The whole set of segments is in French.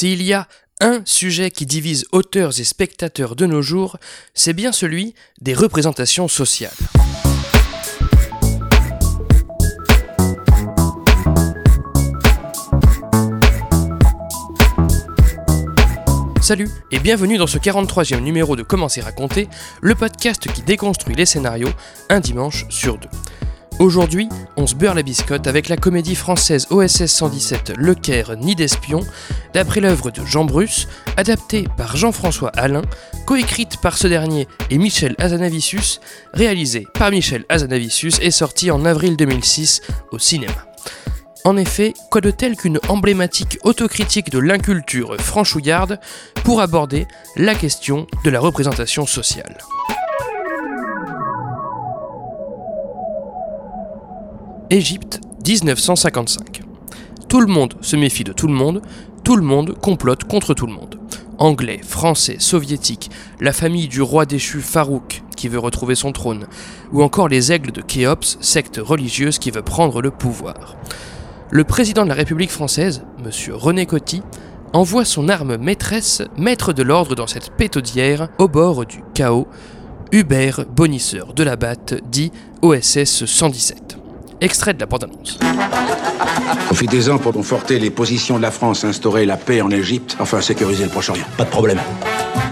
S'il y a un sujet qui divise auteurs et spectateurs de nos jours, c'est bien celui des représentations sociales. Salut et bienvenue dans ce 43e numéro de Comment c'est raconté, le podcast qui déconstruit les scénarios un dimanche sur deux. Aujourd'hui, on se beurre la biscotte avec la comédie française OSS 117 Le Caire Nid d'espion, d'après l'œuvre de Jean Bruce, adaptée par Jean-François Alain, coécrite par ce dernier et Michel Azanavicius, réalisée par Michel Azanavicius et sortie en avril 2006 au cinéma. En effet, quoi de tel qu'une emblématique autocritique de l'inculture franchouillarde pour aborder la question de la représentation sociale? Égypte, 1955. Tout le monde se méfie de tout le monde, tout le monde complote contre tout le monde. Anglais, français, soviétiques, la famille du roi déchu Farouk qui veut retrouver son trône, ou encore les aigles de Khéops, secte religieuse qui veut prendre le pouvoir. Le président de la République française, M. René Coty, envoie son arme maîtresse maître de l'ordre dans cette pétaudière au bord du chaos, Hubert Bonisseur de la Batte, dit OSS 117. Extrait de la bande-annonce. Profitez-en pour conforter les positions de la France, instaurer la paix en Égypte, enfin sécuriser le Proche-Orient. Pas de problème.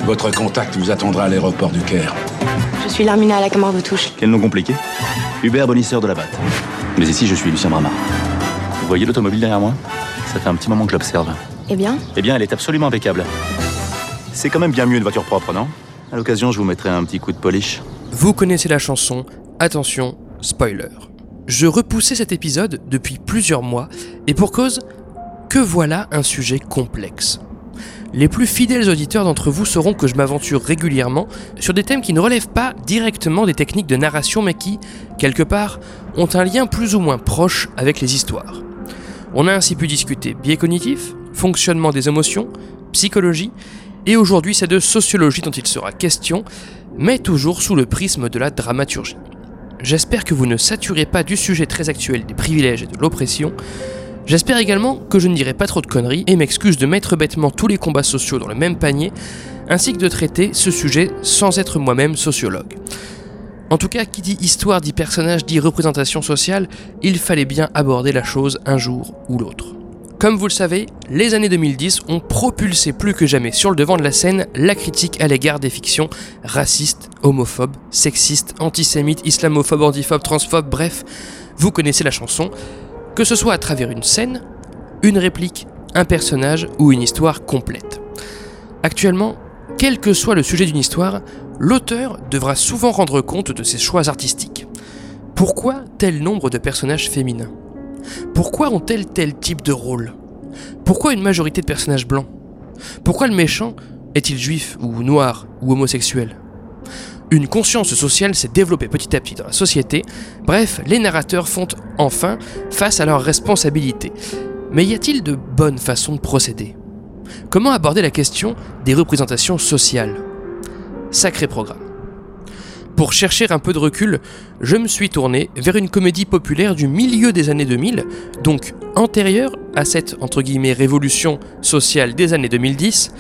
Votre contact vous attendra à l'aéroport du Caire. Je suis Larmina à la Camargue de Touche. Quel nom compliqué Hubert Bonisseur de la Batte. Mais ici, je suis Lucien Bramard. Vous voyez l'automobile derrière moi Ça fait un petit moment que je l'observe. Eh bien Eh bien, elle est absolument impeccable. C'est quand même bien mieux une voiture propre, non À l'occasion, je vous mettrai un petit coup de polish. Vous connaissez la chanson, attention, spoiler. Je repoussais cet épisode depuis plusieurs mois, et pour cause, que voilà un sujet complexe. Les plus fidèles auditeurs d'entre vous sauront que je m'aventure régulièrement sur des thèmes qui ne relèvent pas directement des techniques de narration, mais qui, quelque part, ont un lien plus ou moins proche avec les histoires. On a ainsi pu discuter biais cognitifs, fonctionnement des émotions, psychologie, et aujourd'hui c'est de sociologie dont il sera question, mais toujours sous le prisme de la dramaturgie. J'espère que vous ne saturez pas du sujet très actuel des privilèges et de l'oppression. J'espère également que je ne dirai pas trop de conneries et m'excuse de mettre bêtement tous les combats sociaux dans le même panier, ainsi que de traiter ce sujet sans être moi-même sociologue. En tout cas, qui dit histoire dit personnage dit représentation sociale, il fallait bien aborder la chose un jour ou l'autre. Comme vous le savez, les années 2010 ont propulsé plus que jamais sur le devant de la scène la critique à l'égard des fictions racistes, homophobes, sexistes, antisémites, islamophobes, antiphobes, transphobes, bref, vous connaissez la chanson, que ce soit à travers une scène, une réplique, un personnage ou une histoire complète. Actuellement, quel que soit le sujet d'une histoire, l'auteur devra souvent rendre compte de ses choix artistiques. Pourquoi tel nombre de personnages féminins? Pourquoi ont-elles tel type de rôle? Pourquoi une majorité de personnages blancs? Pourquoi le méchant est-il juif ou noir ou homosexuel? Une conscience sociale s'est développée petit à petit dans la société, bref, les narrateurs font enfin face à leurs responsabilités. Mais y a-t-il de bonnes façons de procéder? Comment aborder la question des représentations sociales? Sacré programme. Pour chercher un peu de recul, je me suis tourné vers une comédie populaire du milieu des années 2000, donc antérieure à cette entre guillemets révolution sociale des années 2010,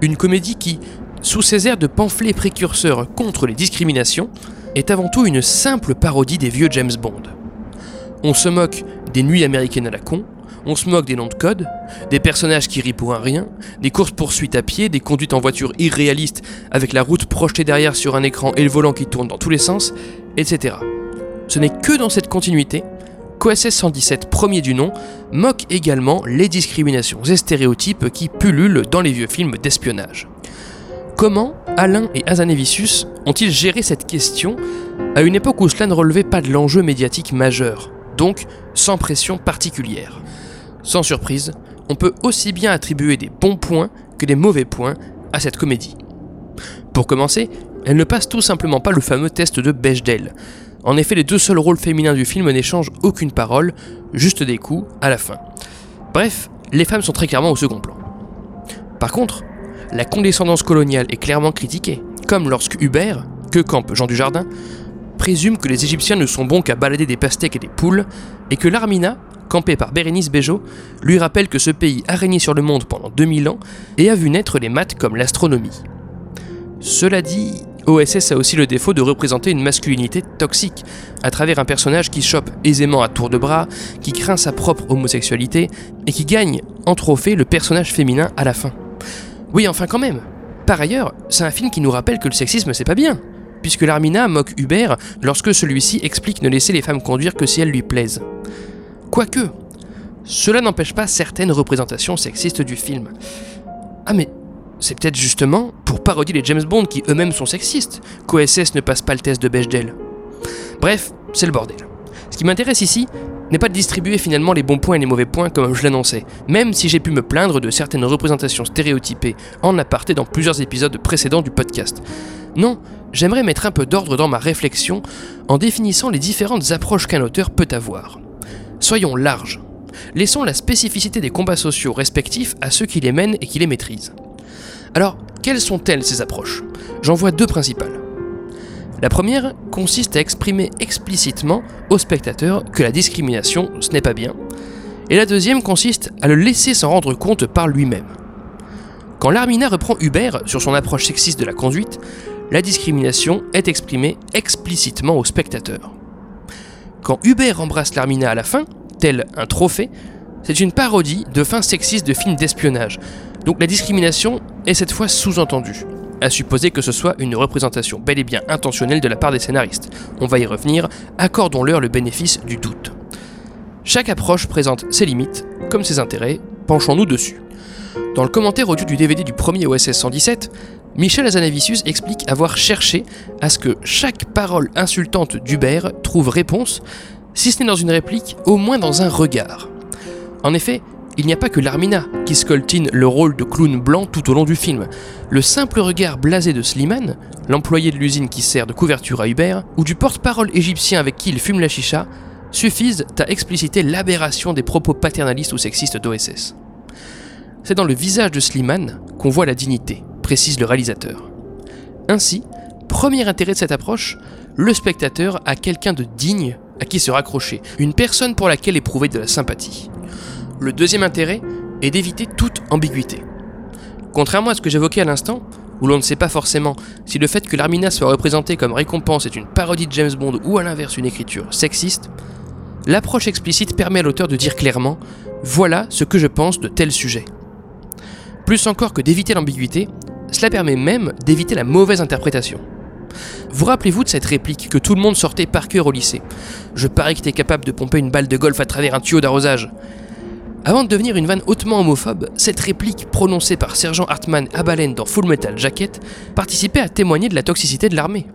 une comédie qui, sous ses airs de pamphlet précurseur contre les discriminations, est avant tout une simple parodie des vieux James Bond. On se moque des nuits américaines à la con, on se moque des noms de code, des personnages qui rient pour un rien, des courses-poursuites à pied, des conduites en voiture irréalistes avec la route projetée derrière sur un écran et le volant qui tourne dans tous les sens, etc. Ce n'est que dans cette continuité qu'OSS 117, premier du nom, moque également les discriminations et stéréotypes qui pullulent dans les vieux films d'espionnage. Comment Alain et Azanevicius ont-ils géré cette question à une époque où cela ne relevait pas de l'enjeu médiatique majeur, donc sans pression particulière? Sans surprise, on peut aussi bien attribuer des bons points que des mauvais points à cette comédie. Pour commencer, elle ne passe tout simplement pas le fameux test de Bechdel. En effet, les deux seuls rôles féminins du film n'échangent aucune parole, juste des coups à la fin. Bref, les femmes sont très clairement au second plan. Par contre, la condescendance coloniale est clairement critiquée, comme lorsque Hubert, que campe Jean Dujardin, présume que les Égyptiens ne sont bons qu'à balader des pastèques et des poules, et que l'Armina campé par Bérénice Bejo, lui rappelle que ce pays a régné sur le monde pendant 2000 ans et a vu naître les maths comme l'astronomie. Cela dit, OSS a aussi le défaut de représenter une masculinité toxique, à travers un personnage qui chope aisément à tour de bras, qui craint sa propre homosexualité, et qui gagne en trophée le personnage féminin à la fin. Oui, enfin quand même. Par ailleurs, c'est un film qui nous rappelle que le sexisme c'est pas bien, puisque l'Armina moque Hubert lorsque celui-ci explique ne laisser les femmes conduire que si elles lui plaisent. Quoique, cela n'empêche pas certaines représentations sexistes du film. Ah mais c'est peut-être justement pour parodier les James Bond qui eux-mêmes sont sexistes qu'OSS ne passe pas le test de Bechdel. Bref, c'est le bordel. Ce qui m'intéresse ici n'est pas de distribuer finalement les bons points et les mauvais points comme je l'annonçais, même si j'ai pu me plaindre de certaines représentations stéréotypées en aparté dans plusieurs épisodes précédents du podcast. Non, j'aimerais mettre un peu d'ordre dans ma réflexion en définissant les différentes approches qu'un auteur peut avoir. Soyons larges. Laissons la spécificité des combats sociaux respectifs à ceux qui les mènent et qui les maîtrisent. Alors, quelles sont-elles ces approches? J'en vois deux principales. La première consiste à exprimer explicitement au spectateur que la discrimination, ce n'est pas bien, et la deuxième consiste à le laisser s'en rendre compte par lui-même. Quand l'Armina reprend Hubert sur son approche sexiste de la conduite, la discrimination est exprimée explicitement au spectateur. Quand Hubert embrasse l'Armina à la fin, tel un trophée, c'est une parodie de fin sexiste de film d'espionnage, donc la discrimination est cette fois sous-entendue, à supposer que ce soit une représentation bel et bien intentionnelle de la part des scénaristes. On va y revenir, accordons-leur le bénéfice du doute. Chaque approche présente ses limites, comme ses intérêts, penchons-nous dessus. Dans le commentaire audio du DVD du premier OSS 117, Michel Azanavicius explique avoir cherché à ce que chaque parole insultante d'Hubert trouve réponse, si ce n'est dans une réplique, au moins dans un regard. En effet, il n'y a pas que l'Armina qui scoltine le rôle de clown blanc tout au long du film. Le simple regard blasé de Slimane, l'employé de l'usine qui sert de couverture à Hubert, ou du porte-parole égyptien avec qui il fume la chicha, suffisent à expliciter l'aberration des propos paternalistes ou sexistes d'OSS. C'est dans le visage de Slimane qu'on voit la dignité, précise le réalisateur. Ainsi, premier intérêt de cette approche, le spectateur a quelqu'un de digne à qui se raccrocher, une personne pour laquelle éprouver de la sympathie. Le deuxième intérêt est d'éviter toute ambiguïté. Contrairement à ce que j'évoquais à l'instant, où l'on ne sait pas forcément si le fait que l'Armina soit représentée comme récompense est une parodie de James Bond ou à l'inverse une écriture sexiste, l'approche explicite permet à l'auteur de dire clairement voilà ce que je pense de tel sujet. Plus encore que d'éviter l'ambiguïté, cela permet même d'éviter la mauvaise interprétation. Vous rappelez-vous de cette réplique que tout le monde sortait par cœur au lycée? Je parie que t'es capable de pomper une balle de golf à travers un tuyau d'arrosage. Avant de devenir une vanne hautement homophobe, cette réplique prononcée par Sergent Hartman à baleine dans Full Metal Jacket participait à témoigner de la toxicité de l'armée.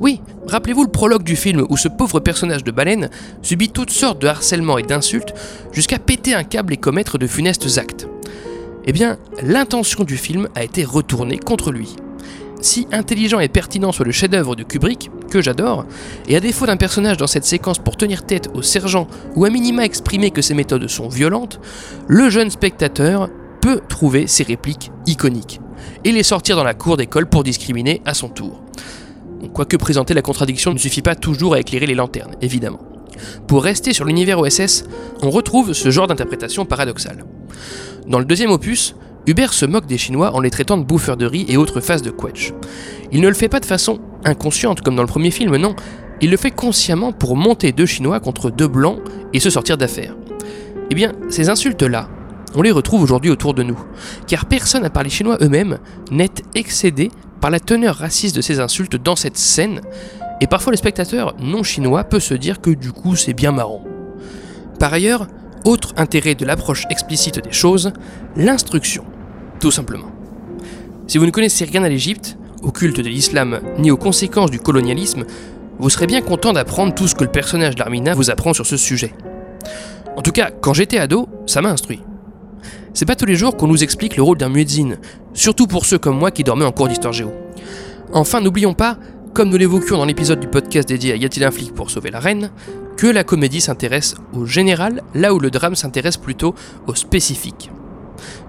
Oui, rappelez-vous le prologue du film où ce pauvre personnage de baleine subit toutes sortes de harcèlements et d'insultes jusqu'à péter un câble et commettre de funestes actes. Eh bien, l'intention du film a été retournée contre lui si intelligent et pertinent soit le chef-d'œuvre de Kubrick, que j'adore, et à défaut d'un personnage dans cette séquence pour tenir tête au sergent ou à minima exprimer que ses méthodes sont violentes, le jeune spectateur peut trouver ses répliques iconiques et les sortir dans la cour d'école pour discriminer à son tour. Quoique présenter la contradiction ne suffit pas toujours à éclairer les lanternes, évidemment. Pour rester sur l'univers OSS, on retrouve ce genre d'interprétation paradoxale. Dans le deuxième opus, Hubert se moque des Chinois en les traitant de bouffeurs de riz et autres faces de quetch. Il ne le fait pas de façon inconsciente comme dans le premier film, non. Il le fait consciemment pour monter deux Chinois contre deux Blancs et se sortir d'affaire. Eh bien, ces insultes-là, on les retrouve aujourd'hui autour de nous, car personne à part les Chinois eux-mêmes n'est excédé par la teneur raciste de ces insultes dans cette scène, et parfois le spectateur non chinois peut se dire que du coup c'est bien marrant. Par ailleurs, autre intérêt de l'approche explicite des choses, l'instruction, tout simplement. Si vous ne connaissez rien à l'Égypte, au culte de l'islam, ni aux conséquences du colonialisme, vous serez bien content d'apprendre tout ce que le personnage d'Armina vous apprend sur ce sujet. En tout cas, quand j'étais ado, ça m'a instruit. C'est pas tous les jours qu'on nous explique le rôle d'un muezzin, surtout pour ceux comme moi qui dormaient en cours d'histoire géo. Enfin, n'oublions pas, comme nous l'évoquions dans l'épisode du podcast dédié à Y a-t-il un flic pour sauver la reine, que la comédie s'intéresse au général, là où le drame s'intéresse plutôt au spécifique.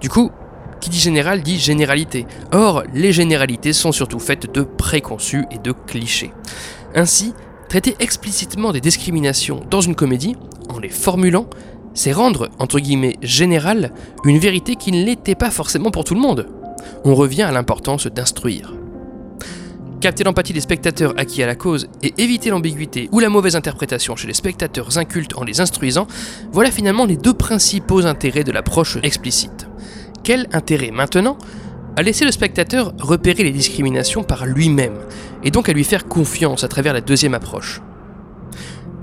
Du coup, qui dit général dit généralité. Or, les généralités sont surtout faites de préconçus et de clichés. Ainsi, traiter explicitement des discriminations dans une comédie, en les formulant, c'est rendre, entre guillemets, général une vérité qui ne l'était pas forcément pour tout le monde. On revient à l'importance d'instruire. Capter l'empathie des spectateurs acquis à la cause et éviter l'ambiguïté ou la mauvaise interprétation chez les spectateurs incultes en les instruisant, voilà finalement les deux principaux intérêts de l'approche explicite. Quel intérêt maintenant à laisser le spectateur repérer les discriminations par lui-même, et donc à lui faire confiance à travers la deuxième approche?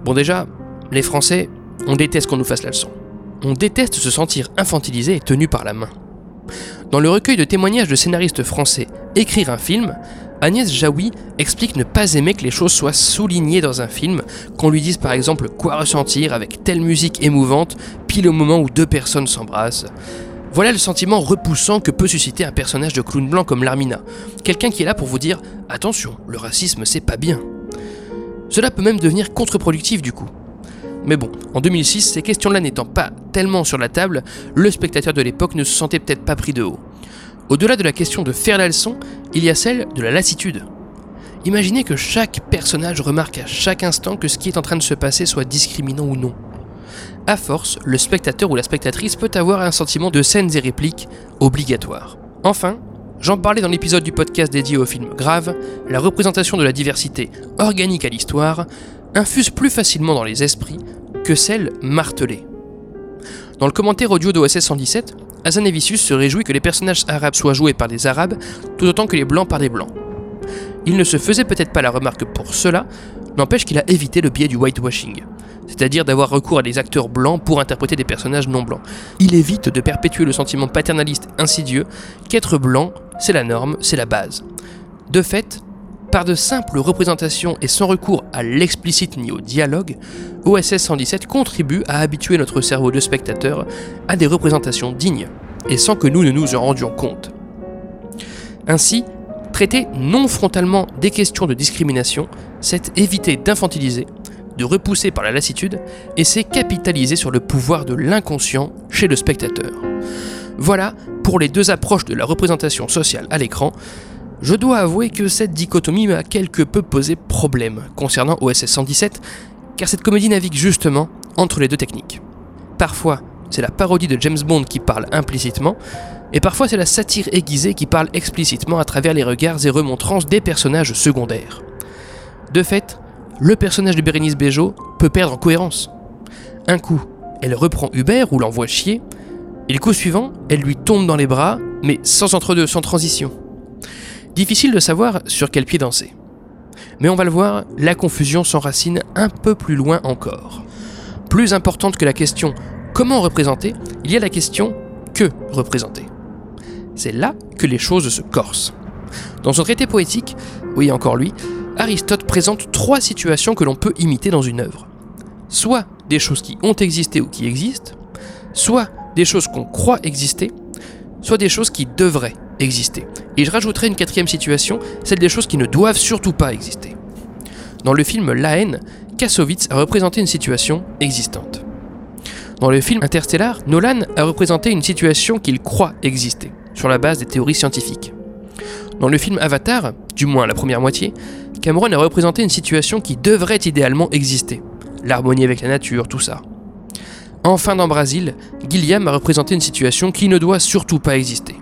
Bon déjà, les Français, on déteste qu'on nous fasse la leçon. On déteste se sentir infantilisé et tenu par la main. Dans le recueil de témoignages de scénaristes français Écrire un film, Agnès Jaoui explique ne pas aimer que les choses soient soulignées dans un film, qu'on lui dise par exemple quoi ressentir avec telle musique émouvante, pile au moment où deux personnes s'embrassent. Voilà le sentiment repoussant que peut susciter un personnage de clown blanc comme Larmina, quelqu'un qui est là pour vous dire attention, le racisme c'est pas bien. Cela peut même devenir contre-productif du coup. Mais bon, en 2006, ces questions-là n'étant pas tellement sur la table, le spectateur de l'époque ne se sentait peut-être pas pris de haut. Au-delà de la question de faire la leçon, il y a celle de la lassitude. Imaginez que chaque personnage remarque à chaque instant que ce qui est en train de se passer soit discriminant ou non à force, le spectateur ou la spectatrice peut avoir un sentiment de scènes et répliques obligatoires. Enfin, j'en parlais dans l'épisode du podcast dédié au film Grave, la représentation de la diversité organique à l'histoire infuse plus facilement dans les esprits que celle martelée. Dans le commentaire audio d'OSS 117, Azanevicius se réjouit que les personnages arabes soient joués par des arabes tout autant que les blancs par des blancs. Il ne se faisait peut-être pas la remarque pour cela, n'empêche qu'il a évité le biais du whitewashing c'est-à-dire d'avoir recours à des acteurs blancs pour interpréter des personnages non blancs. Il évite de perpétuer le sentiment paternaliste insidieux qu'être blanc, c'est la norme, c'est la base. De fait, par de simples représentations et sans recours à l'explicite ni au dialogue, OSS 117 contribue à habituer notre cerveau de spectateur à des représentations dignes, et sans que nous ne nous en rendions compte. Ainsi, traiter non frontalement des questions de discrimination, c'est éviter d'infantiliser de repousser par la lassitude, et c'est capitaliser sur le pouvoir de l'inconscient chez le spectateur. Voilà pour les deux approches de la représentation sociale à l'écran. Je dois avouer que cette dichotomie m'a quelque peu posé problème concernant OSS 117, car cette comédie navigue justement entre les deux techniques. Parfois, c'est la parodie de James Bond qui parle implicitement, et parfois c'est la satire aiguisée qui parle explicitement à travers les regards et remontrances des personnages secondaires. De fait, le personnage de Bérénice Bejo peut perdre en cohérence. Un coup, elle reprend Hubert ou l'envoie chier, et le coup suivant, elle lui tombe dans les bras, mais sans entre-deux, sans transition. Difficile de savoir sur quel pied danser. Mais on va le voir, la confusion s'enracine un peu plus loin encore. Plus importante que la question comment représenter, il y a la question que représenter. C'est là que les choses se corsent. Dans son traité poétique, oui encore lui, Aristote présente trois situations que l'on peut imiter dans une œuvre. Soit des choses qui ont existé ou qui existent, soit des choses qu'on croit exister, soit des choses qui devraient exister. Et je rajouterai une quatrième situation, celle des choses qui ne doivent surtout pas exister. Dans le film La haine, Kassovitz a représenté une situation existante. Dans le film Interstellar, Nolan a représenté une situation qu'il croit exister, sur la base des théories scientifiques. Dans le film Avatar, du moins la première moitié, Cameron a représenté une situation qui devrait idéalement exister. L'harmonie avec la nature, tout ça. Enfin dans Brasil, Gilliam a représenté une situation qui ne doit surtout pas exister.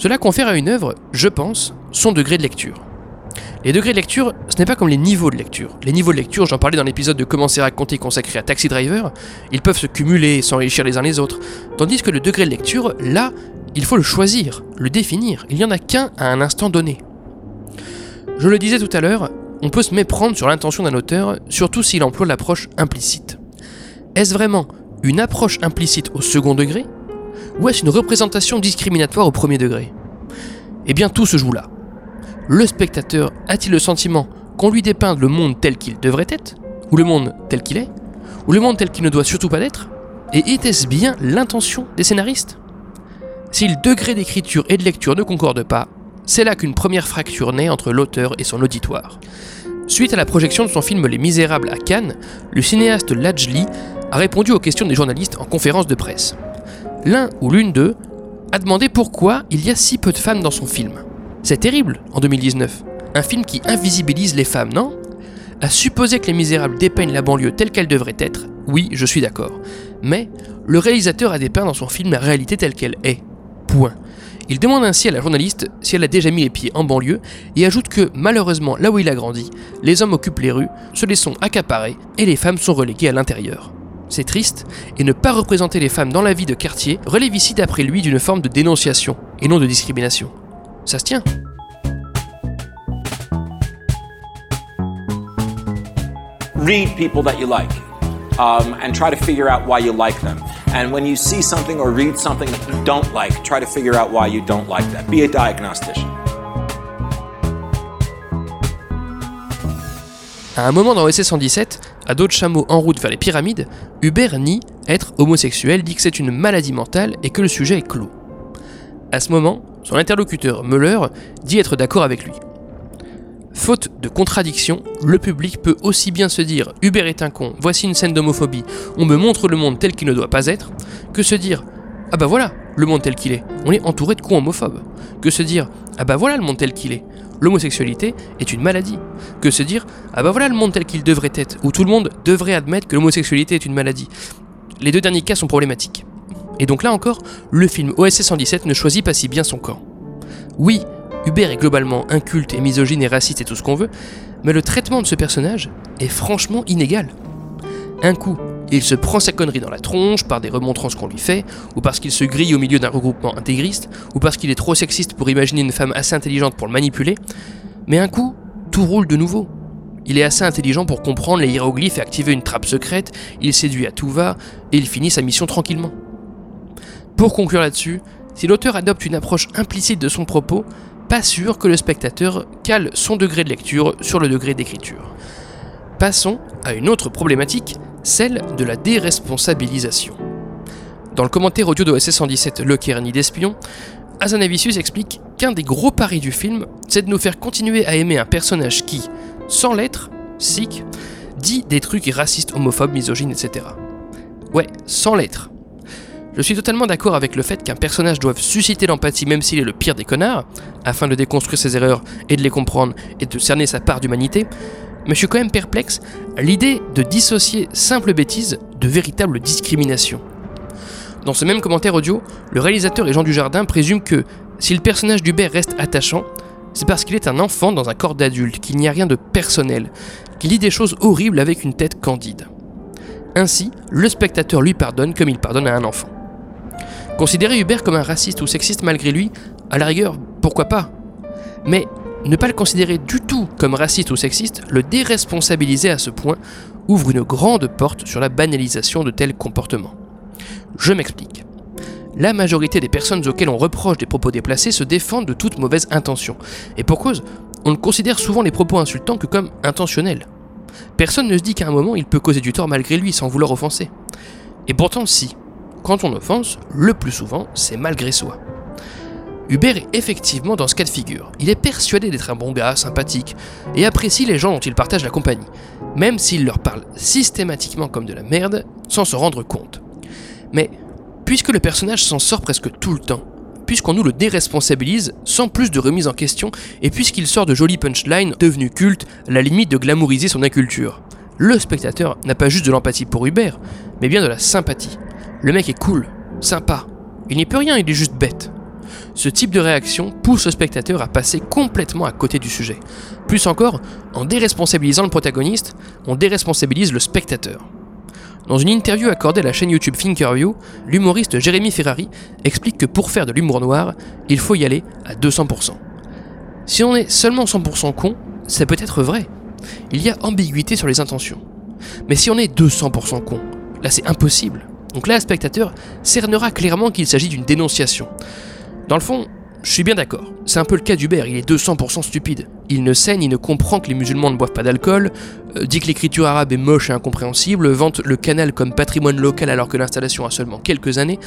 Cela confère à une œuvre, je pense, son degré de lecture. Les degrés de lecture, ce n'est pas comme les niveaux de lecture. Les niveaux de lecture, j'en parlais dans l'épisode de Comment c'est raconté consacré à Taxi Driver, ils peuvent se cumuler et s'enrichir les uns les autres. Tandis que le degré de lecture, là, il faut le choisir, le définir. Il n'y en a qu'un à un instant donné. Je le disais tout à l'heure, on peut se méprendre sur l'intention d'un auteur, surtout s'il emploie l'approche implicite. Est-ce vraiment une approche implicite au second degré? Ou est-ce une représentation discriminatoire au premier degré? Eh bien tout se joue là. Le spectateur a-t-il le sentiment qu'on lui dépeint le monde tel qu'il devrait être? Ou le monde tel qu'il est? Ou le monde tel qu'il ne doit surtout pas être Et était-ce bien l'intention des scénaristes? Si le degré d'écriture et de lecture ne concordent pas, c'est là qu'une première fracture naît entre l'auteur et son auditoire. Suite à la projection de son film Les Misérables à Cannes, le cinéaste Lajli a répondu aux questions des journalistes en conférence de presse. L'un ou l'une d'eux a demandé pourquoi il y a si peu de femmes dans son film. C'est terrible en 2019. Un film qui invisibilise les femmes, non? À supposer que Les Misérables dépeignent la banlieue telle qu'elle devrait être, oui, je suis d'accord. Mais le réalisateur a dépeint dans son film la réalité telle qu'elle est. Point. Il demande ainsi à la journaliste si elle a déjà mis les pieds en banlieue et ajoute que malheureusement là où il a grandi, les hommes occupent les rues, se les sont accaparés et les femmes sont reléguées à l'intérieur. C'est triste, et ne pas représenter les femmes dans la vie de quartier relève ici d'après lui d'une forme de dénonciation et non de discrimination. Ça se tient. read people that you like um, and try to figure out why you like them. And when you see something or read something that you don't like, try to figure out why you don't like that. Be a diagnostician. À un moment dans OSS 117, à d'autres chameaux en route vers les pyramides, Hubert nie être homosexuel, dit que c'est une maladie mentale et que le sujet est clos. À ce moment, son interlocuteur Muller dit être d'accord avec lui. Faute de contradiction, le public peut aussi bien se dire Hubert est un con, voici une scène d'homophobie, on me montre le monde tel qu'il ne doit pas être, que se dire Ah bah voilà, le monde tel qu'il est, on est entouré de cons homophobes, que se dire Ah bah voilà le monde tel qu'il est, l'homosexualité est une maladie, que se dire Ah bah voilà le monde tel qu'il devrait être, où tout le monde devrait admettre que l'homosexualité est une maladie. Les deux derniers cas sont problématiques. Et donc là encore, le film OSS 117 ne choisit pas si bien son camp. Oui, Hubert est globalement inculte et misogyne et raciste et tout ce qu'on veut, mais le traitement de ce personnage est franchement inégal. Un coup, il se prend sa connerie dans la tronche par des remontrances qu'on lui fait, ou parce qu'il se grille au milieu d'un regroupement intégriste, ou parce qu'il est trop sexiste pour imaginer une femme assez intelligente pour le manipuler, mais un coup, tout roule de nouveau. Il est assez intelligent pour comprendre les hiéroglyphes et activer une trappe secrète, il séduit à tout va, et il finit sa mission tranquillement. Pour conclure là-dessus, si l'auteur adopte une approche implicite de son propos, pas sûr que le spectateur cale son degré de lecture sur le degré d'écriture. Passons à une autre problématique, celle de la déresponsabilisation. Dans le commentaire audio de OSS 117 Le Kerny d'Espion, Azanavicius explique qu'un des gros paris du film, c'est de nous faire continuer à aimer un personnage qui, sans l'être, sick, dit des trucs racistes, homophobes, misogynes, etc. Ouais, sans l'être. Je suis totalement d'accord avec le fait qu'un personnage doive susciter l'empathie même s'il est le pire des connards, afin de déconstruire ses erreurs et de les comprendre et de cerner sa part d'humanité, mais je suis quand même perplexe à l'idée de dissocier simple bêtise de véritable discrimination. Dans ce même commentaire audio, le réalisateur et Jean Dujardin présument que si le personnage d'Hubert reste attachant, c'est parce qu'il est un enfant dans un corps d'adulte, qu'il n'y a rien de personnel, qu'il dit des choses horribles avec une tête candide. Ainsi, le spectateur lui pardonne comme il pardonne à un enfant. Considérer Hubert comme un raciste ou sexiste malgré lui, à la rigueur, pourquoi pas? Mais ne pas le considérer du tout comme raciste ou sexiste, le déresponsabiliser à ce point, ouvre une grande porte sur la banalisation de tels comportements. Je m'explique. La majorité des personnes auxquelles on reproche des propos déplacés se défendent de toute mauvaise intention. Et pour cause, on ne considère souvent les propos insultants que comme intentionnels. Personne ne se dit qu'à un moment il peut causer du tort malgré lui sans vouloir offenser. Et pourtant si, quand on offense, le plus souvent, c'est malgré soi. Hubert est effectivement dans ce cas de figure. Il est persuadé d'être un bon gars, sympathique, et apprécie les gens dont il partage la compagnie, même s'il leur parle systématiquement comme de la merde, sans se rendre compte. Mais, puisque le personnage s'en sort presque tout le temps, puisqu'on nous le déresponsabilise sans plus de remise en question, et puisqu'il sort de jolis punchlines devenus cultes, à la limite de glamouriser son inculture, le spectateur n'a pas juste de l'empathie pour Hubert, mais bien de la sympathie. Le mec est cool, sympa. Il n'y peut rien, il est juste bête. Ce type de réaction pousse le spectateur à passer complètement à côté du sujet. Plus encore, en déresponsabilisant le protagoniste, on déresponsabilise le spectateur. Dans une interview accordée à la chaîne YouTube Thinkerview, l'humoriste Jérémy Ferrari explique que pour faire de l'humour noir, il faut y aller à 200%. Si on est seulement 100% con, ça peut être vrai. Il y a ambiguïté sur les intentions. Mais si on est 200% con, là c'est impossible. Donc là, le spectateur cernera clairement qu'il s'agit d'une dénonciation. Dans le fond, je suis bien d'accord. C'est un peu le cas d'Hubert, il est 200% stupide. Il ne saigne, il ne comprend que les musulmans ne boivent pas d'alcool, euh, dit que l'écriture arabe est moche et incompréhensible, vante le canal comme patrimoine local alors que l'installation a seulement quelques années.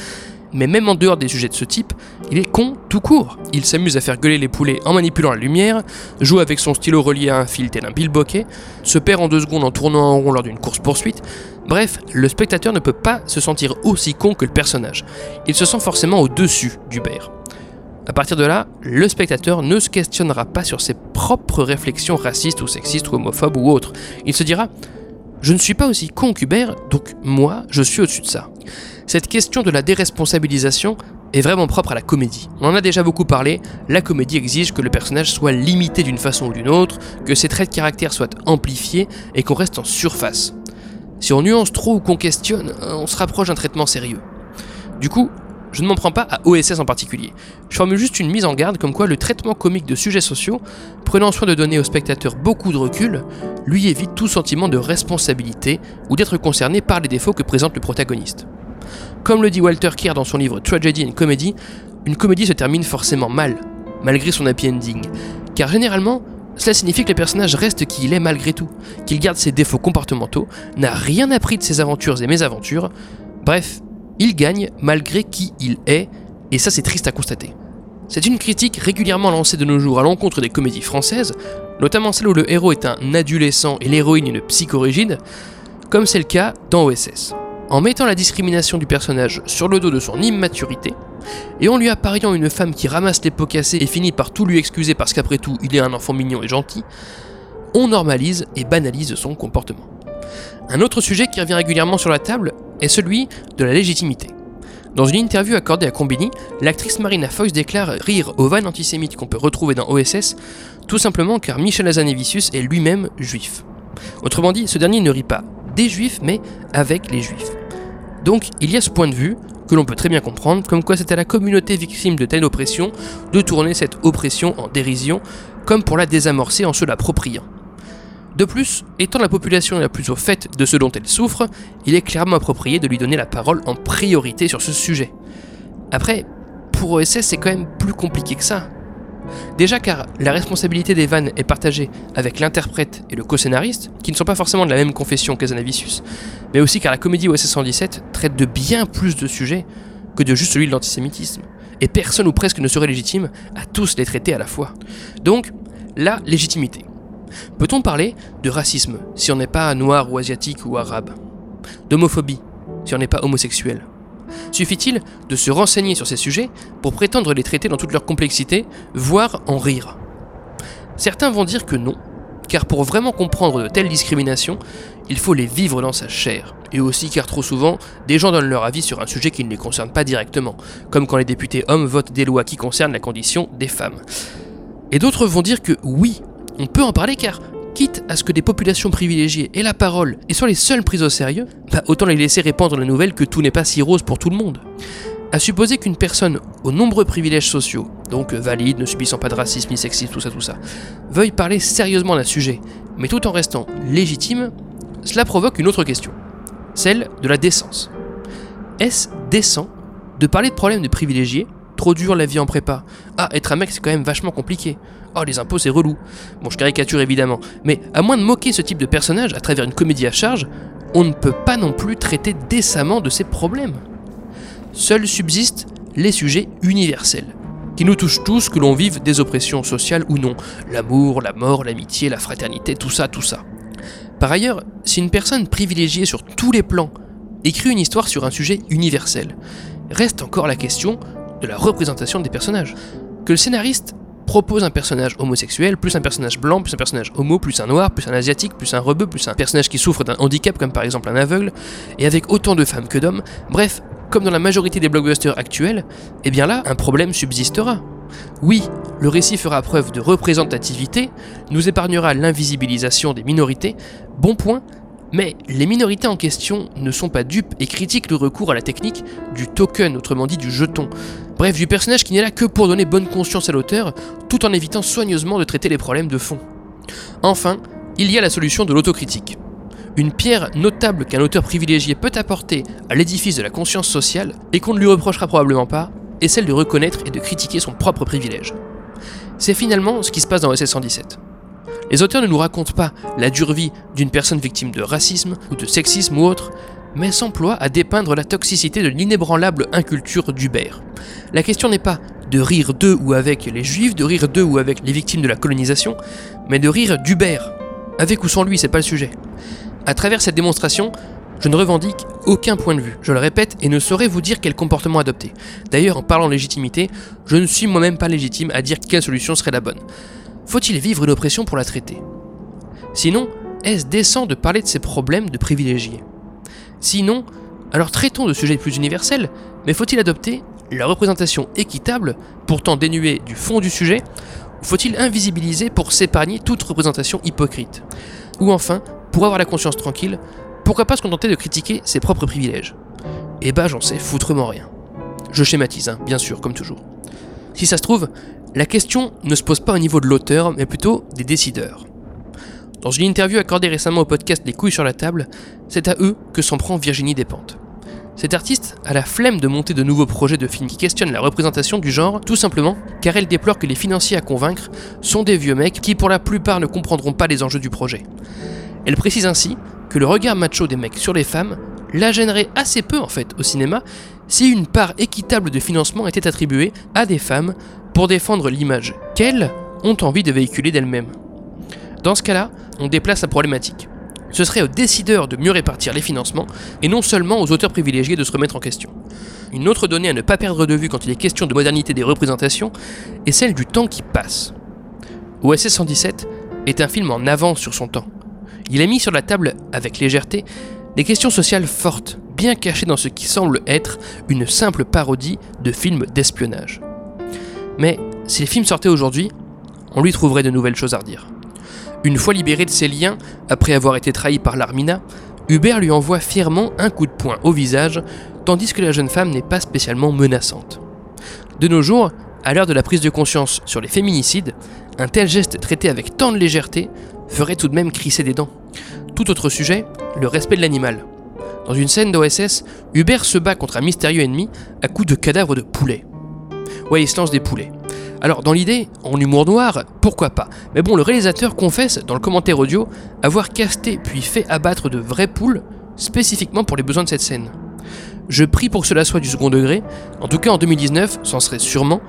Mais même en dehors des sujets de ce type, il est con tout court. Il s'amuse à faire gueuler les poulets en manipulant la lumière, joue avec son stylo relié à un fil tel un billboquet, se perd en deux secondes en tournant en rond lors d'une course-poursuite, Bref, le spectateur ne peut pas se sentir aussi con que le personnage. Il se sent forcément au-dessus d'Hubert. À partir de là, le spectateur ne se questionnera pas sur ses propres réflexions racistes ou sexistes ou homophobes ou autres. Il se dira Je ne suis pas aussi con qu'Hubert, donc moi, je suis au-dessus de ça. Cette question de la déresponsabilisation est vraiment propre à la comédie. On en a déjà beaucoup parlé, la comédie exige que le personnage soit limité d'une façon ou d'une autre, que ses traits de caractère soient amplifiés et qu'on reste en surface. Si on nuance trop ou qu'on questionne, on se rapproche d'un traitement sérieux. Du coup, je ne m'en prends pas à OSS en particulier. Je formule juste une mise en garde comme quoi le traitement comique de sujets sociaux, prenant soin de donner au spectateur beaucoup de recul, lui évite tout sentiment de responsabilité ou d'être concerné par les défauts que présente le protagoniste. Comme le dit Walter Kear dans son livre Tragedy and Comedy, une comédie se termine forcément mal, malgré son happy ending. Car généralement, cela signifie que le personnage reste qui il est malgré tout, qu'il garde ses défauts comportementaux, n'a rien appris de ses aventures et mésaventures, bref, il gagne malgré qui il est, et ça c'est triste à constater. C'est une critique régulièrement lancée de nos jours à l'encontre des comédies françaises, notamment celle où le héros est un adolescent et l'héroïne une psychorigide, comme c'est le cas dans OSS. En mettant la discrimination du personnage sur le dos de son immaturité, et en lui appariant une femme qui ramasse les pots cassés et finit par tout lui excuser parce qu'après tout il est un enfant mignon et gentil, on normalise et banalise son comportement. Un autre sujet qui revient régulièrement sur la table est celui de la légitimité. Dans une interview accordée à Combini, l'actrice Marina Foïs déclare rire aux vannes antisémites qu'on peut retrouver dans OSS, tout simplement car Michel Azanavicius est lui-même juif. Autrement dit, ce dernier ne rit pas des juifs, mais avec les juifs. Donc il y a ce point de vue, que l'on peut très bien comprendre, comme quoi c'est à la communauté victime de telle oppression de tourner cette oppression en dérision, comme pour la désamorcer en se l'appropriant. De plus, étant la population la plus au fait de ce dont elle souffre, il est clairement approprié de lui donner la parole en priorité sur ce sujet. Après, pour OSS, c'est quand même plus compliqué que ça. Déjà car la responsabilité des vannes est partagée avec l'interprète et le co-scénariste, qui ne sont pas forcément de la même confession qu'Azanavicius, mais aussi car la comédie OSS 117 traite de bien plus de sujets que de juste celui de l'antisémitisme. Et personne ou presque ne serait légitime à tous les traiter à la fois. Donc, la légitimité. Peut-on parler de racisme si on n'est pas noir ou asiatique ou arabe? D'homophobie si on n'est pas homosexuel? Suffit-il de se renseigner sur ces sujets pour prétendre les traiter dans toute leur complexité, voire en rire? Certains vont dire que non, car pour vraiment comprendre de telles discriminations, il faut les vivre dans sa chair, et aussi car trop souvent, des gens donnent leur avis sur un sujet qui ne les concerne pas directement, comme quand les députés hommes votent des lois qui concernent la condition des femmes. Et d'autres vont dire que oui, on peut en parler car, quitte à ce que des populations privilégiées aient la parole et soient les seules prises au sérieux, bah autant les laisser répandre la nouvelle que tout n'est pas si rose pour tout le monde. À supposer qu'une personne aux nombreux privilèges sociaux, donc valide, ne subissant pas de racisme ni sexisme, tout ça, tout ça, veuille parler sérieusement d'un sujet, mais tout en restant légitime, cela provoque une autre question, celle de la décence. Est-ce décent de parler de problèmes de privilégiés Trop dur la vie en prépa? Ah, être un mec c'est quand même vachement compliqué. Oh, les impôts c'est relou. Bon, je caricature évidemment, mais à moins de moquer ce type de personnage à travers une comédie à charge, on ne peut pas non plus traiter décemment de ces problèmes. Seuls subsistent les sujets universels, qui nous touchent tous, que l'on vive des oppressions sociales ou non. L'amour, la mort, l'amitié, la fraternité, tout ça, tout ça. Par ailleurs, si une personne privilégiée sur tous les plans écrit une histoire sur un sujet universel, reste encore la question de la représentation des personnages. Que le scénariste propose un personnage homosexuel, plus un personnage blanc, plus un personnage homo, plus un noir, plus un asiatique, plus un rebeu, plus un personnage qui souffre d'un handicap comme par exemple un aveugle, et avec autant de femmes que d'hommes, bref, comme dans la majorité des blockbusters actuels, eh bien là, un problème subsistera. Oui, le récit fera preuve de représentativité, nous épargnera l'invisibilisation des minorités, bon point, mais les minorités en question ne sont pas dupes et critiquent le recours à la technique du token, autrement dit du jeton. Bref, du personnage qui n'est là que pour donner bonne conscience à l'auteur, tout en évitant soigneusement de traiter les problèmes de fond. Enfin, il y a la solution de l'autocritique. Une pierre notable qu'un auteur privilégié peut apporter à l'édifice de la conscience sociale, et qu'on ne lui reprochera probablement pas, est celle de reconnaître et de critiquer son propre privilège. C'est finalement ce qui se passe dans SS 117. Les auteurs ne nous racontent pas la dure vie d'une personne victime de racisme ou de sexisme ou autre, mais s'emploient à dépeindre la toxicité de l'inébranlable inculture d'Hubert. La question n'est pas de rire d'eux ou avec les juifs, de rire d'eux ou avec les victimes de la colonisation, mais de rire d'Hubert. Avec ou sans lui, c'est pas le sujet. À travers cette démonstration, je ne revendique aucun point de vue, je le répète, et ne saurais vous dire quel comportement adopter. D'ailleurs, en parlant légitimité, je ne suis moi-même pas légitime à dire quelle solution serait la bonne. Faut-il vivre une oppression pour la traiter? Sinon, est-ce décent de parler de ces problèmes de privilégiés? Sinon, alors traitons de sujets plus universels, mais faut-il adopter la représentation équitable, pourtant dénuée du fond du sujet, ou faut-il invisibiliser pour s'épargner toute représentation hypocrite? Ou enfin, pour avoir la conscience tranquille, pourquoi pas se contenter de critiquer ses propres privilèges? Eh bah j'en sais foutrement rien. Je schématise, hein, bien sûr, comme toujours. Si ça se trouve, la question ne se pose pas au niveau de l'auteur, mais plutôt des décideurs. Dans une interview accordée récemment au podcast Les couilles sur la table, c'est à eux que s'en prend Virginie Despentes. Cet artiste a la flemme de monter de nouveaux projets de films qui questionnent la représentation du genre, tout simplement car elle déplore que les financiers à convaincre sont des vieux mecs qui pour la plupart ne comprendront pas les enjeux du projet. Elle précise ainsi que le regard macho des mecs sur les femmes la gênerait assez peu en fait au cinéma si une part équitable de financement était attribuée à des femmes pour défendre l'image qu'elles ont envie de véhiculer d'elles-mêmes. Dans ce cas-là, on déplace la problématique. Ce serait aux décideurs de mieux répartir les financements et non seulement aux auteurs privilégiés de se remettre en question. Une autre donnée à ne pas perdre de vue quand il est question de modernité des représentations est celle du temps qui passe. OSS 117 est un film en avance sur son temps. Il a mis sur la table, avec légèreté, des questions sociales fortes, bien cachées dans ce qui semble être une simple parodie de films d'espionnage. Mais si les films sortaient aujourd'hui, on lui trouverait de nouvelles choses à redire. Une fois libéré de ses liens, après avoir été trahi par l'Armina, Hubert lui envoie fièrement un coup de poing au visage, tandis que la jeune femme n'est pas spécialement menaçante. De nos jours, à l'heure de la prise de conscience sur les féminicides, un tel geste traité avec tant de légèreté ferait tout de même crisser des dents. Tout autre sujet, le respect de l'animal. Dans une scène d'OSS, Hubert se bat contre un mystérieux ennemi à coups de cadavres de poulets. Ouais, il se lance des poulets. Alors, dans l'idée, en humour noir, pourquoi pas? Mais bon, le réalisateur confesse, dans le commentaire audio, avoir casté puis fait abattre de vraies poules, spécifiquement pour les besoins de cette scène. Je prie pour que cela soit du second degré, en tout cas en 2019, c'en serait sûrement,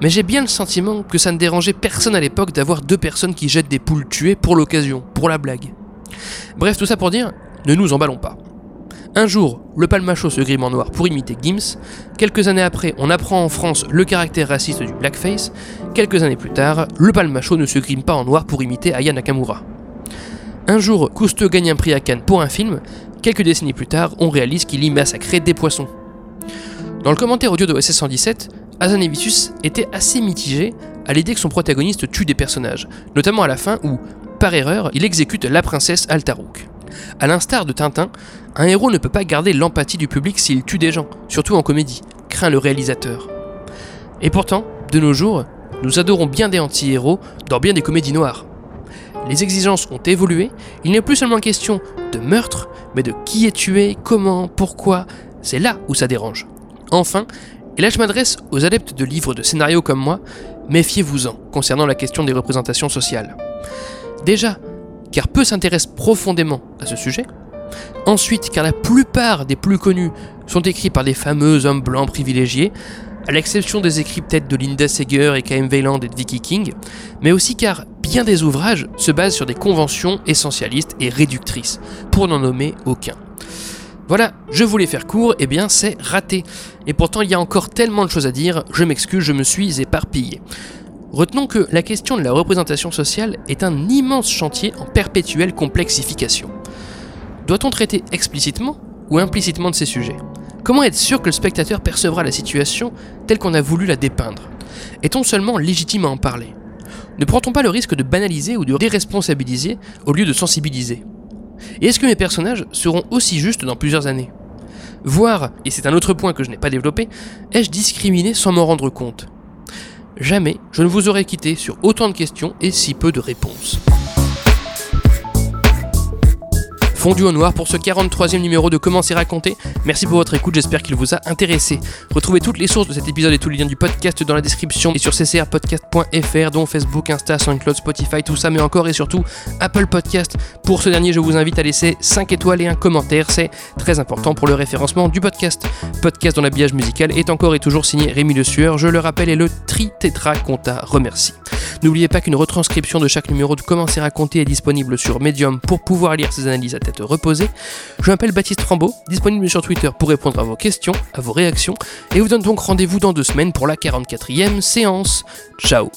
mais j'ai bien le sentiment que ça ne dérangeait personne à l'époque d'avoir deux personnes qui jettent des poules tuées pour l'occasion, pour la blague. Bref, tout ça pour dire, ne nous emballons pas. Un jour, le palmacho se grime en noir pour imiter Gims. Quelques années après, on apprend en France le caractère raciste du blackface. Quelques années plus tard, le palmacho ne se grime pas en noir pour imiter Aya Nakamura. Un jour, Cousteau gagne un prix à Cannes pour un film. Quelques décennies plus tard, on réalise qu'il y massacrait des poissons. Dans le commentaire audio de OSS 117, Azanevicius était assez mitigé à l'idée que son protagoniste tue des personnages, notamment à la fin où, par erreur, il exécute la princesse Altarouk. A l'instar de Tintin, un héros ne peut pas garder l'empathie du public s'il tue des gens, surtout en comédie, craint le réalisateur. Et pourtant, de nos jours, nous adorons bien des anti-héros dans bien des comédies noires. Les exigences ont évolué, il n'est plus seulement question de meurtre, mais de qui est tué, comment, pourquoi, c'est là où ça dérange. Enfin, et là je m'adresse aux adeptes de livres de scénario comme moi, méfiez-vous-en concernant la question des représentations sociales. Déjà, car peu s'intéressent profondément à ce sujet. Ensuite, car la plupart des plus connus sont écrits par des fameux hommes blancs privilégiés, à l'exception des écrits peut-être de Linda Seger et K.M. Weiland et de Vicky King, mais aussi car bien des ouvrages se basent sur des conventions essentialistes et réductrices, pour n'en nommer aucun. Voilà, je voulais faire court, et eh bien c'est raté. Et pourtant il y a encore tellement de choses à dire, je m'excuse, je me suis éparpillé. Retenons que la question de la représentation sociale est un immense chantier en perpétuelle complexification. Doit-on traiter explicitement ou implicitement de ces sujets? Comment être sûr que le spectateur percevra la situation telle qu'on a voulu la dépeindre? Est-on seulement légitime à en parler? Ne prend-on pas le risque de banaliser ou de déresponsabiliser au lieu de sensibiliser? Et est-ce que mes personnages seront aussi justes dans plusieurs années? Voire, et c'est un autre point que je n'ai pas développé, ai-je discriminé sans m'en rendre compte? Jamais je ne vous aurais quitté sur autant de questions et si peu de réponses. Fondu au noir pour ce 43e numéro de Comment c'est raconté. Merci pour votre écoute, j'espère qu'il vous a intéressé. Retrouvez toutes les sources de cet épisode et tous les liens du podcast dans la description et sur ccrpodcast.fr dont Facebook, Insta, SoundCloud, Spotify, tout ça, mais encore et surtout Apple Podcast. Pour ce dernier, je vous invite à laisser 5 étoiles et un commentaire, c'est très important pour le référencement du podcast. Podcast dont l'habillage musical est encore et toujours signé Rémi Le Sueur, je le rappelle, et le Tri Tetra Conta remercie. N'oubliez pas qu'une retranscription de chaque numéro de Comment c'est raconté est disponible sur Medium pour pouvoir lire ces analyses à tête reposer. Je m'appelle Baptiste Rambaud, disponible sur Twitter pour répondre à vos questions, à vos réactions, et vous donne donc rendez-vous dans deux semaines pour la 44e séance. Ciao